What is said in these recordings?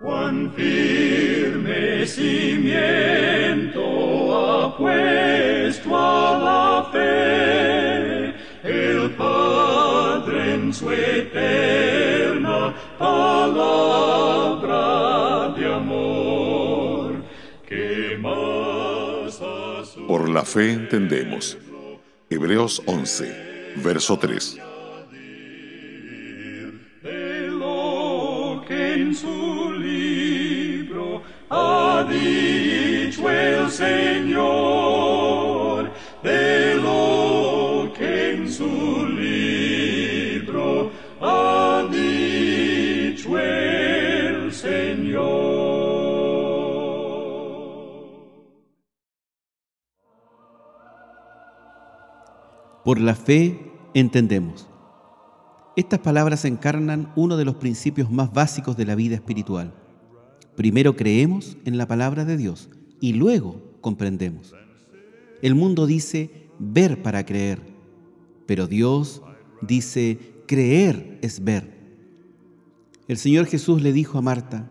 Cuán firme cimiento ha puesto a la fe el Padre en su eterna palabra de amor. Que más Por la fe entendemos. Hebreos 11, verso 3. En su libro ha dicho el Señor, de lo que en su libro ha dicho el Señor. Por la fe entendemos. Estas palabras encarnan uno de los principios más básicos de la vida espiritual. Primero creemos en la palabra de Dios y luego comprendemos. El mundo dice ver para creer, pero Dios dice creer es ver. El Señor Jesús le dijo a Marta,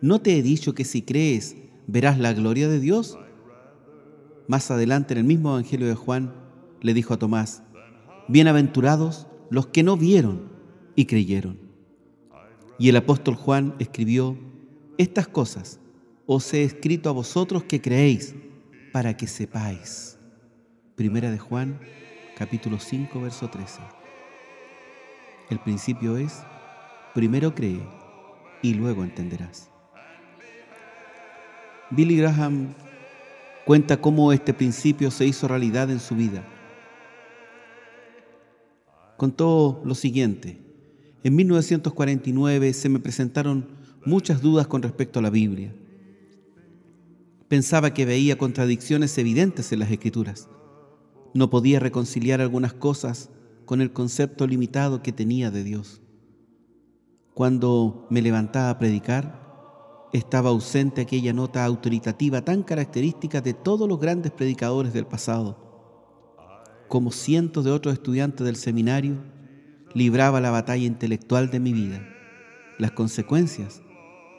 ¿no te he dicho que si crees verás la gloria de Dios? Más adelante en el mismo Evangelio de Juan le dijo a Tomás, Bienaventurados los que no vieron y creyeron. Y el apóstol Juan escribió, Estas cosas os he escrito a vosotros que creéis, para que sepáis. Primera de Juan, capítulo 5, verso 13. El principio es, primero cree y luego entenderás. Billy Graham cuenta cómo este principio se hizo realidad en su vida. Contó lo siguiente. En 1949 se me presentaron muchas dudas con respecto a la Biblia. Pensaba que veía contradicciones evidentes en las escrituras. No podía reconciliar algunas cosas con el concepto limitado que tenía de Dios. Cuando me levantaba a predicar, estaba ausente aquella nota autoritativa tan característica de todos los grandes predicadores del pasado. Como cientos de otros estudiantes del seminario, libraba la batalla intelectual de mi vida. Las consecuencias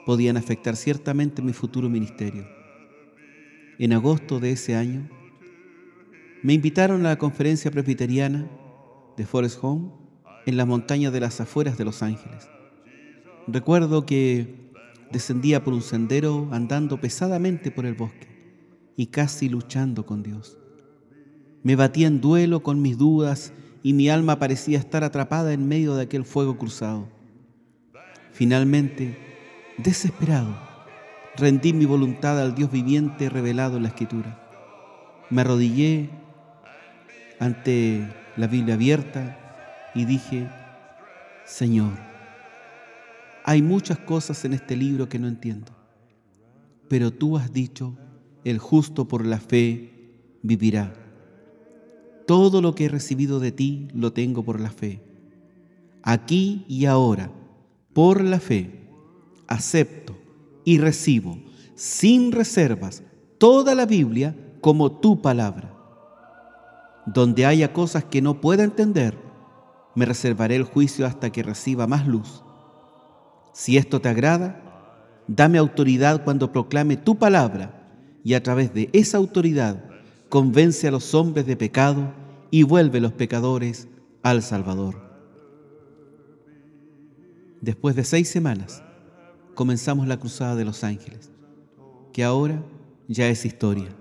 podían afectar ciertamente mi futuro ministerio. En agosto de ese año, me invitaron a la conferencia presbiteriana de Forest Home en las montañas de las afueras de Los Ángeles. Recuerdo que descendía por un sendero andando pesadamente por el bosque y casi luchando con Dios. Me batía en duelo con mis dudas y mi alma parecía estar atrapada en medio de aquel fuego cruzado. Finalmente, desesperado, rendí mi voluntad al Dios viviente revelado en la Escritura. Me arrodillé ante la Biblia abierta y dije, Señor, hay muchas cosas en este libro que no entiendo, pero tú has dicho, el justo por la fe vivirá. Todo lo que he recibido de ti lo tengo por la fe. Aquí y ahora, por la fe, acepto y recibo sin reservas toda la Biblia como tu palabra. Donde haya cosas que no pueda entender, me reservaré el juicio hasta que reciba más luz. Si esto te agrada, dame autoridad cuando proclame tu palabra y a través de esa autoridad convence a los hombres de pecado y vuelve los pecadores al Salvador. Después de seis semanas, comenzamos la Cruzada de los Ángeles, que ahora ya es historia.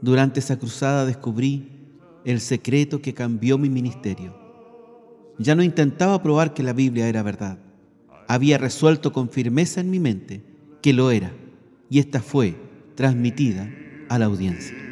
Durante esa cruzada descubrí el secreto que cambió mi ministerio. Ya no intentaba probar que la Biblia era verdad. Había resuelto con firmeza en mi mente que lo era, y esta fue transmitida a la audiencia.